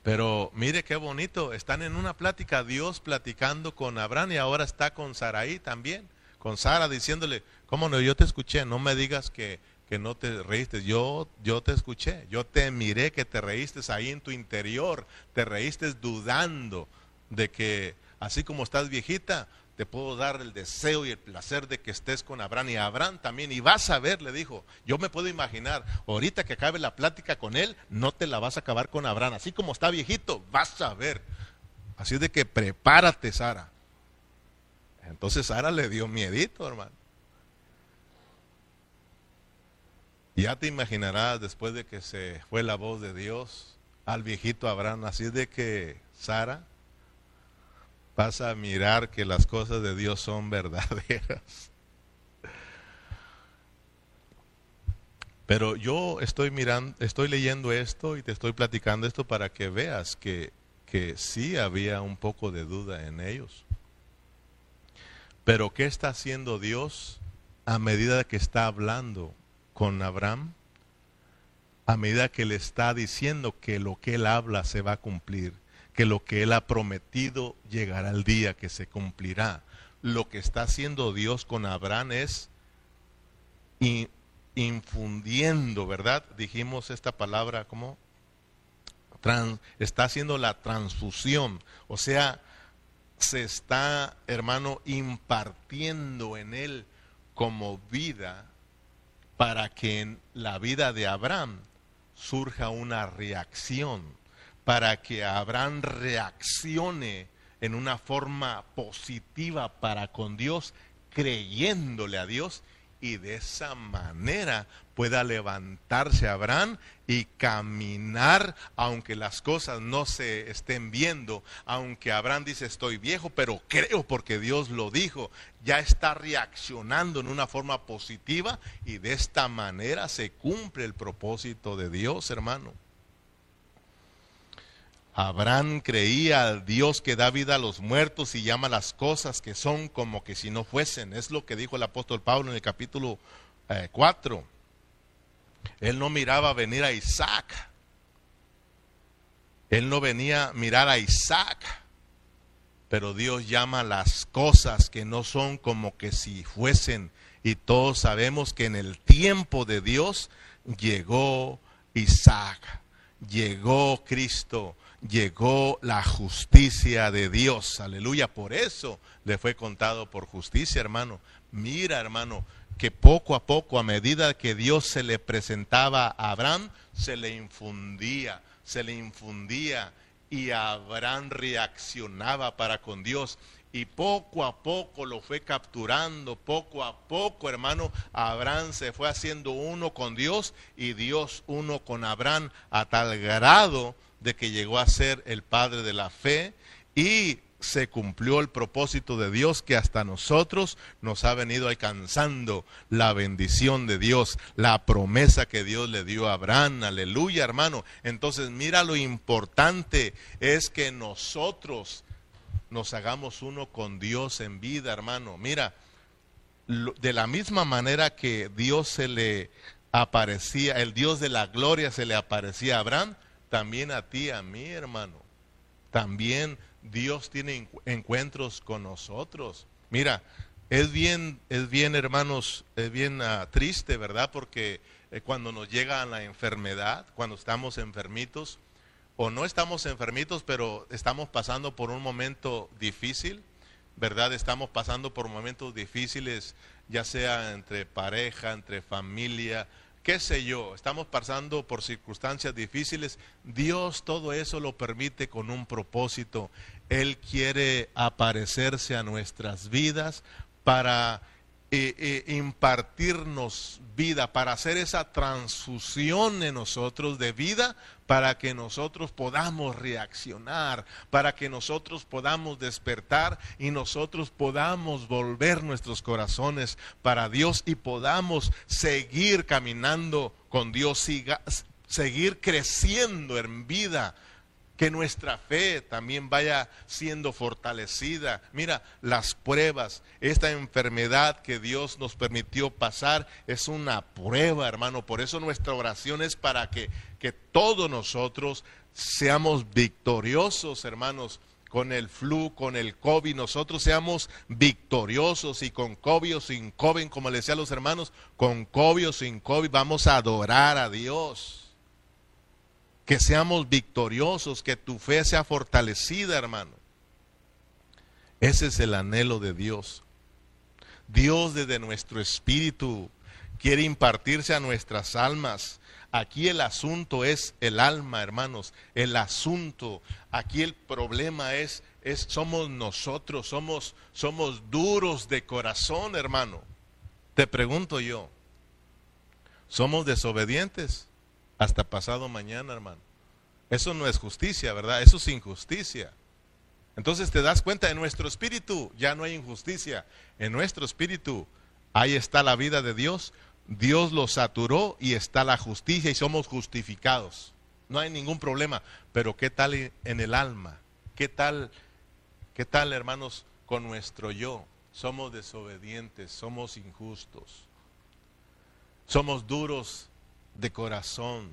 Pero mire qué bonito, están en una plática, Dios platicando con Abraham y ahora está con Saraí también, con Sara diciéndole, ¿cómo no? Yo te escuché, no me digas que, que no te reíste. Yo, yo te escuché, yo te miré que te reíste ahí en tu interior, te reíste dudando de que así como estás viejita, te puedo dar el deseo y el placer de que estés con Abraham y Abraham también. Y vas a ver, le dijo, yo me puedo imaginar, ahorita que acabe la plática con él, no te la vas a acabar con Abraham. Así como está viejito, vas a ver. Así de que prepárate, Sara. Entonces Sara le dio miedito, hermano. Ya te imaginarás después de que se fue la voz de Dios al viejito Abraham, así de que Sara vas a mirar que las cosas de Dios son verdaderas. Pero yo estoy mirando, estoy leyendo esto y te estoy platicando esto para que veas que, que sí había un poco de duda en ellos. Pero ¿qué está haciendo Dios a medida que está hablando con Abraham a medida que le está diciendo que lo que él habla se va a cumplir, que lo que él ha prometido llegará el día que se cumplirá. Lo que está haciendo Dios con Abraham es infundiendo, ¿verdad? Dijimos esta palabra como está haciendo la transfusión, o sea, se está, hermano, impartiendo en él como vida para que en la vida de Abraham surja una reacción, para que Abraham reaccione en una forma positiva para con Dios, creyéndole a Dios y de esa manera pueda levantarse Abraham y caminar aunque las cosas no se estén viendo, aunque Abraham dice estoy viejo, pero creo porque Dios lo dijo, ya está reaccionando en una forma positiva y de esta manera se cumple el propósito de Dios, hermano. Abraham creía al Dios que da vida a los muertos y llama las cosas que son como que si no fuesen. Es lo que dijo el apóstol Pablo en el capítulo 4. Eh, Él no miraba venir a Isaac. Él no venía a mirar a Isaac. Pero Dios llama las cosas que no son como que si fuesen. Y todos sabemos que en el tiempo de Dios llegó Isaac, llegó Cristo, llegó la justicia de Dios. Aleluya. Por eso le fue contado por justicia, hermano. Mira, hermano, que poco a poco, a medida que Dios se le presentaba a Abraham, se le infundía, se le infundía y Abraham reaccionaba para con Dios. Y poco a poco lo fue capturando, poco a poco, hermano, Abraham se fue haciendo uno con Dios y Dios uno con Abraham a tal grado de que llegó a ser el padre de la fe y se cumplió el propósito de Dios que hasta nosotros nos ha venido alcanzando la bendición de Dios, la promesa que Dios le dio a Abraham. Aleluya, hermano. Entonces, mira lo importante es que nosotros nos hagamos uno con Dios en vida, hermano. Mira, de la misma manera que Dios se le aparecía, el Dios de la gloria se le aparecía a Abraham, también a ti, a mí, hermano. También Dios tiene encuentros con nosotros. Mira, es bien, es bien, hermanos, es bien ah, triste, ¿verdad? Porque eh, cuando nos llega la enfermedad, cuando estamos enfermitos, o no estamos enfermitos, pero estamos pasando por un momento difícil, ¿verdad? Estamos pasando por momentos difíciles, ya sea entre pareja, entre familia, qué sé yo, estamos pasando por circunstancias difíciles, Dios todo eso lo permite con un propósito. Él quiere aparecerse a nuestras vidas para eh, eh, impartirnos vida, para hacer esa transfusión en nosotros de vida, para que nosotros podamos reaccionar, para que nosotros podamos despertar y nosotros podamos volver nuestros corazones para Dios y podamos seguir caminando con Dios, seguir creciendo en vida que nuestra fe también vaya siendo fortalecida. Mira, las pruebas, esta enfermedad que Dios nos permitió pasar es una prueba, hermano. Por eso nuestra oración es para que, que todos nosotros seamos victoriosos, hermanos con el flu, con el COVID, nosotros seamos victoriosos y con COVID o sin COVID, como le decía a los hermanos, con COVID o sin COVID, vamos a adorar a Dios que seamos victoriosos, que tu fe sea fortalecida, hermano. Ese es el anhelo de Dios. Dios desde nuestro espíritu quiere impartirse a nuestras almas. Aquí el asunto es el alma, hermanos. El asunto, aquí el problema es, es somos nosotros, somos, somos duros de corazón, hermano. Te pregunto yo, ¿somos desobedientes? Hasta pasado mañana, hermano. Eso no es justicia, ¿verdad? Eso es injusticia. Entonces te das cuenta, en nuestro espíritu ya no hay injusticia. En nuestro espíritu ahí está la vida de Dios. Dios lo saturó y está la justicia y somos justificados. No hay ningún problema. Pero ¿qué tal en el alma? ¿Qué tal, qué tal, hermanos, con nuestro yo? Somos desobedientes, somos injustos. Somos duros de corazón.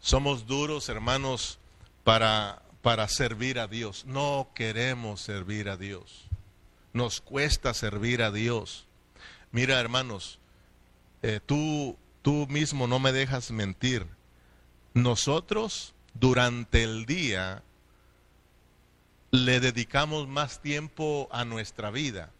Somos duros, hermanos, para, para servir a Dios. No queremos servir a Dios. Nos cuesta servir a Dios. Mira, hermanos, eh, tú, tú mismo no me dejas mentir. Nosotros durante el día le dedicamos más tiempo a nuestra vida,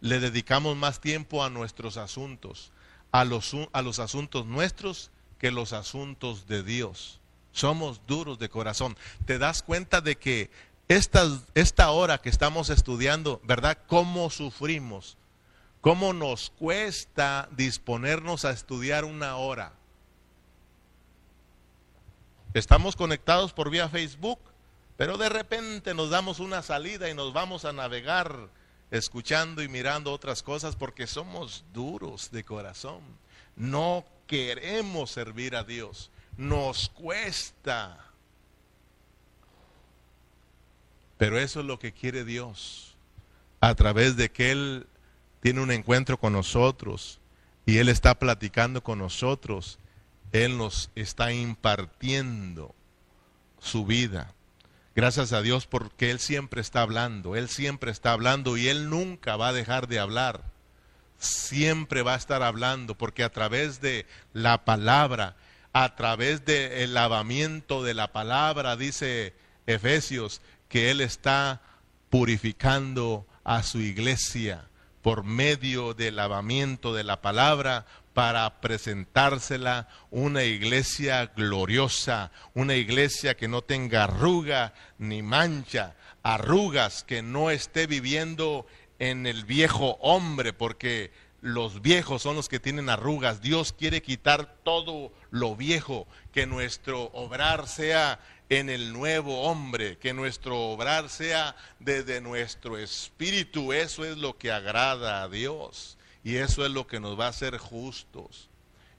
le dedicamos más tiempo a nuestros asuntos, a los, a los asuntos nuestros que los asuntos de Dios. Somos duros de corazón. ¿Te das cuenta de que esta, esta hora que estamos estudiando, ¿verdad? ¿Cómo sufrimos? ¿Cómo nos cuesta disponernos a estudiar una hora? Estamos conectados por vía Facebook, pero de repente nos damos una salida y nos vamos a navegar escuchando y mirando otras cosas porque somos duros de corazón. No queremos servir a Dios. Nos cuesta. Pero eso es lo que quiere Dios. A través de que Él tiene un encuentro con nosotros y Él está platicando con nosotros. Él nos está impartiendo su vida. Gracias a Dios porque Él siempre está hablando, Él siempre está hablando y Él nunca va a dejar de hablar. Siempre va a estar hablando porque a través de la palabra, a través del lavamiento de la palabra, dice Efesios, que Él está purificando a su iglesia por medio del lavamiento de la palabra, para presentársela una iglesia gloriosa, una iglesia que no tenga arruga ni mancha, arrugas, que no esté viviendo en el viejo hombre, porque los viejos son los que tienen arrugas. Dios quiere quitar todo lo viejo, que nuestro obrar sea en el nuevo hombre, que nuestro obrar sea desde nuestro espíritu. Eso es lo que agrada a Dios y eso es lo que nos va a hacer justos.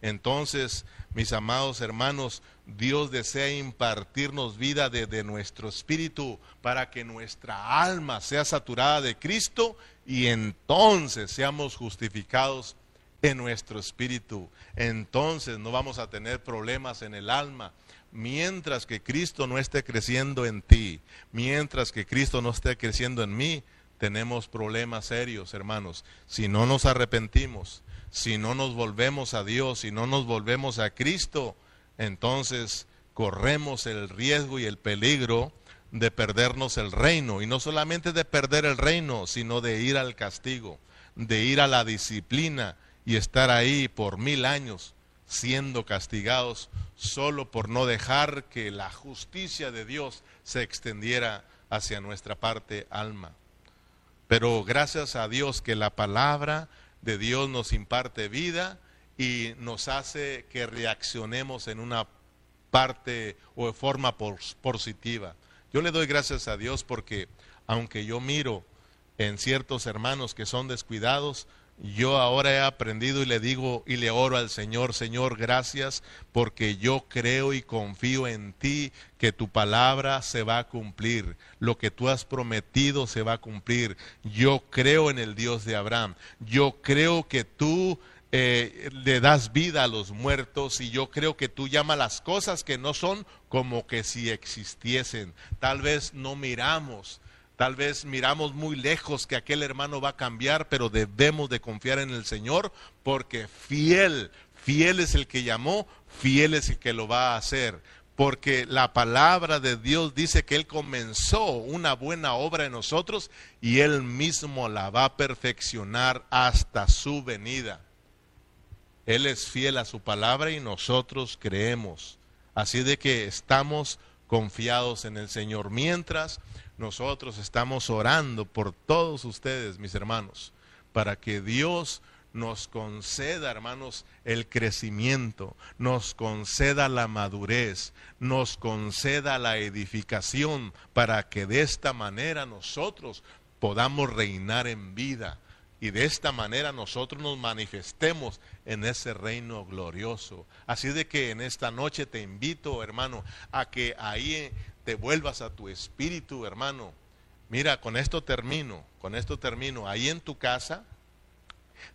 Entonces, mis amados hermanos, Dios desea impartirnos vida desde nuestro espíritu para que nuestra alma sea saturada de Cristo y entonces seamos justificados en nuestro espíritu. Entonces no vamos a tener problemas en el alma. Mientras que Cristo no esté creciendo en ti, mientras que Cristo no esté creciendo en mí, tenemos problemas serios, hermanos. Si no nos arrepentimos, si no nos volvemos a Dios, si no nos volvemos a Cristo, entonces corremos el riesgo y el peligro de perdernos el reino. Y no solamente de perder el reino, sino de ir al castigo, de ir a la disciplina y estar ahí por mil años siendo castigados solo por no dejar que la justicia de Dios se extendiera hacia nuestra parte alma. Pero gracias a Dios que la palabra de Dios nos imparte vida y nos hace que reaccionemos en una parte o de forma positiva. Yo le doy gracias a Dios porque aunque yo miro en ciertos hermanos que son descuidados, yo ahora he aprendido y le digo y le oro al Señor, Señor, gracias porque yo creo y confío en ti que tu palabra se va a cumplir, lo que tú has prometido se va a cumplir. Yo creo en el Dios de Abraham, yo creo que tú eh, le das vida a los muertos y yo creo que tú llamas las cosas que no son como que si existiesen. Tal vez no miramos Tal vez miramos muy lejos que aquel hermano va a cambiar, pero debemos de confiar en el Señor porque fiel, fiel es el que llamó, fiel es el que lo va a hacer. Porque la palabra de Dios dice que Él comenzó una buena obra en nosotros y Él mismo la va a perfeccionar hasta su venida. Él es fiel a su palabra y nosotros creemos. Así de que estamos confiados en el Señor. Mientras nosotros estamos orando por todos ustedes, mis hermanos, para que Dios nos conceda, hermanos, el crecimiento, nos conceda la madurez, nos conceda la edificación, para que de esta manera nosotros podamos reinar en vida y de esta manera nosotros nos manifestemos en ese reino glorioso. Así de que en esta noche te invito, hermano, a que ahí te vuelvas a tu espíritu, hermano. Mira, con esto termino, con esto termino. Ahí en tu casa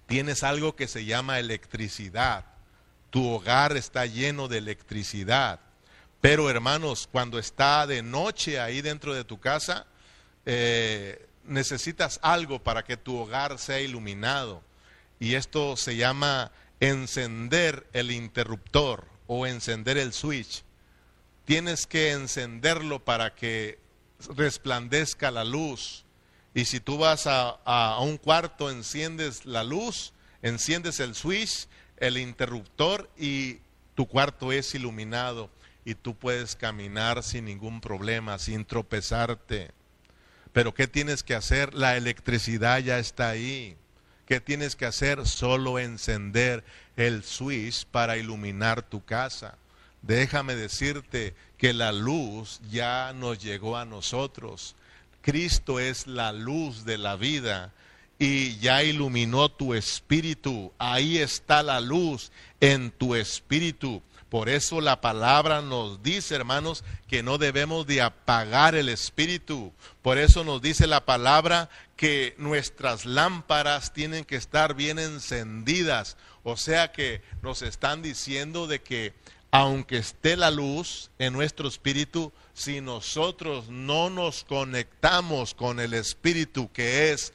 tienes algo que se llama electricidad. Tu hogar está lleno de electricidad. Pero hermanos, cuando está de noche ahí dentro de tu casa, eh, necesitas algo para que tu hogar sea iluminado. Y esto se llama encender el interruptor o encender el switch tienes que encenderlo para que resplandezca la luz. Y si tú vas a, un cuarto, enciendes la luz, enciendes el switch, el interruptor y tu cuarto es iluminado y tú puedes caminar sin ningún problema, sin tropezarte. Pero ¿qué tienes que hacer? La electricidad ya está ahí. ¿Qué tienes que hacer? Solo encender el switch para iluminar tu casa déjame decirte que la luz ya nos llegó a nosotros. Cristo es la luz de la vida y ya iluminó tu espíritu. Ahí está la luz en tu espíritu. Por eso la palabra nos dice, hermanos, que no debemos de apagar el espíritu. Por eso nos dice la palabra que nuestras lámparas tienen que estar bien encendidas. O sea que nos están diciendo de que aunque esté la luz en nuestro espíritu, si nosotros no nos conectamos con el espíritu que es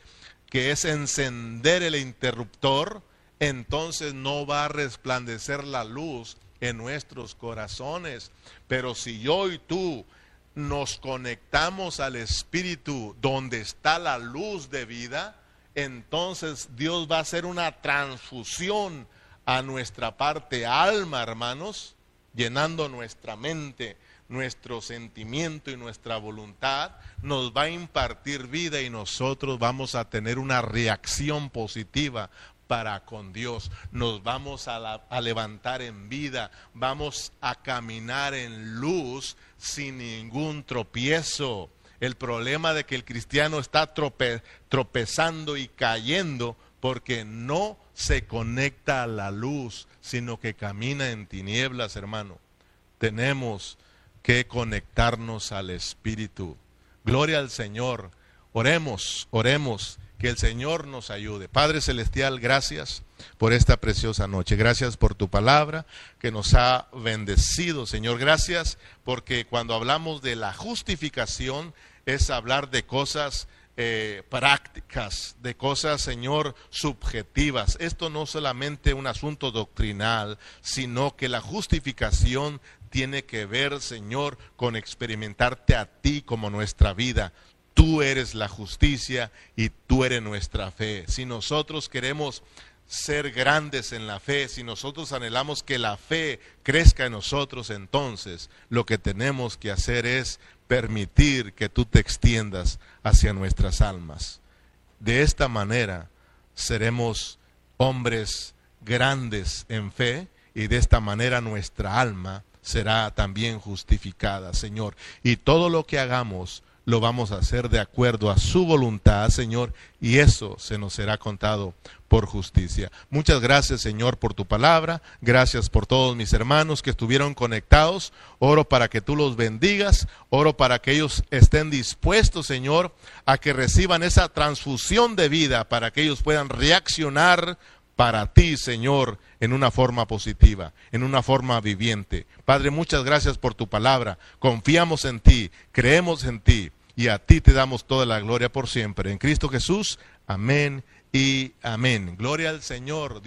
que es encender el interruptor, entonces no va a resplandecer la luz en nuestros corazones. Pero si yo y tú nos conectamos al espíritu donde está la luz de vida, entonces Dios va a hacer una transfusión a nuestra parte alma, hermanos, llenando nuestra mente, nuestro sentimiento y nuestra voluntad, nos va a impartir vida y nosotros vamos a tener una reacción positiva para con Dios. Nos vamos a, la- levantar en vida, vamos a caminar en luz sin ningún tropiezo. El problema de que el cristiano está trope- tropezando y cayendo porque no se conecta a la luz, sino que camina en tinieblas, hermano. Tenemos que conectarnos al Espíritu. Gloria al Señor. Oremos, oremos, que el Señor nos ayude. Padre Celestial, gracias por esta preciosa noche. Gracias por tu palabra que nos ha bendecido, Señor. Gracias porque cuando hablamos de la justificación es hablar de cosas eh, prácticas, de cosas, Señor, subjetivas. Esto no solamente un asunto doctrinal, sino que la justificación tiene que ver, Señor, con experimentarte a ti como nuestra vida. Tú eres la justicia y tú eres nuestra fe. Si nosotros queremos ser grandes en la fe, si nosotros anhelamos que la fe crezca en nosotros, entonces lo que tenemos que hacer es permitir que tú te extiendas hacia nuestras almas. De esta manera seremos hombres grandes en fe y de esta manera nuestra alma será también justificada, Señor. Y todo lo que hagamos lo vamos a hacer de acuerdo a su voluntad, Señor, y eso se nos será contado por justicia. Muchas gracias, Señor, por tu palabra. Gracias por todos mis hermanos que estuvieron conectados. Oro para que tú los bendigas. Oro para que ellos estén dispuestos, Señor, a que reciban esa transfusión de vida, para que ellos puedan reaccionar para ti, Señor, en una forma positiva, en una forma viviente. Padre, muchas gracias por tu palabra. Confiamos en ti, creemos en ti y a ti te damos toda la gloria por siempre. En Cristo Jesús, amén y amén. Gloria al Señor.